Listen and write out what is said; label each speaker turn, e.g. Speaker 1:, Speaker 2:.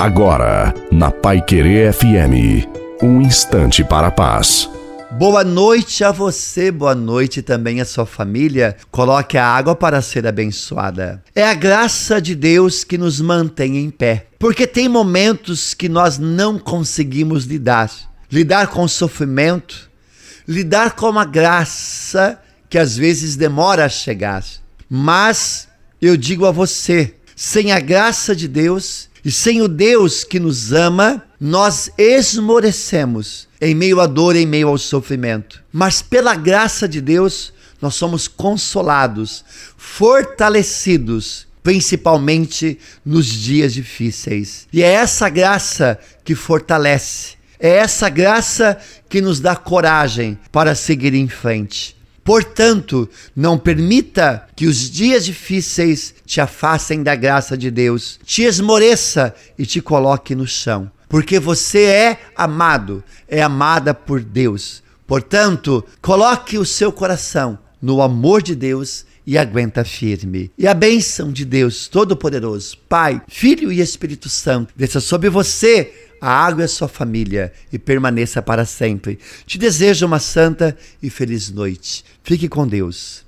Speaker 1: Agora, na Pai Querer FM, um instante para a paz.
Speaker 2: Boa noite a você, boa noite também à sua família. Coloque a água para ser abençoada. É a graça de Deus que nos mantém em pé, porque tem momentos que nós não conseguimos lidar. Lidar com o sofrimento, lidar com a graça que às vezes demora a chegar. Mas eu digo a você, sem a graça de Deus e sem o Deus que nos ama, nós esmorecemos em meio à dor, em meio ao sofrimento. Mas pela graça de Deus, nós somos consolados, fortalecidos, principalmente nos dias difíceis. E é essa graça que fortalece, é essa graça que nos dá coragem para seguir em frente. Portanto, não permita que os dias difíceis te afastem da graça de Deus, te esmoreça e te coloque no chão, porque você é amado, é amada por Deus. Portanto, coloque o seu coração no amor de Deus e aguenta firme. E a bênção de Deus Todo-Poderoso, Pai, Filho e Espírito Santo, desça sobre você a água é sua família e permaneça para sempre. Te desejo uma santa e feliz noite. Fique com Deus.